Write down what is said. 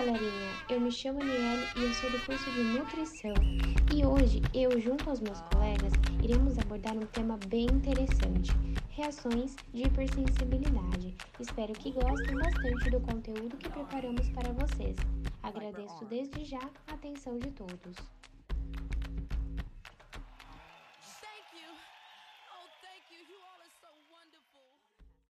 galerinha, eu me chamo Aniele e eu sou do curso de Nutrição. E hoje, eu junto aos meus colegas, iremos abordar um tema bem interessante, reações de hipersensibilidade. Espero que gostem bastante do conteúdo que preparamos para vocês. Agradeço desde já a atenção de todos.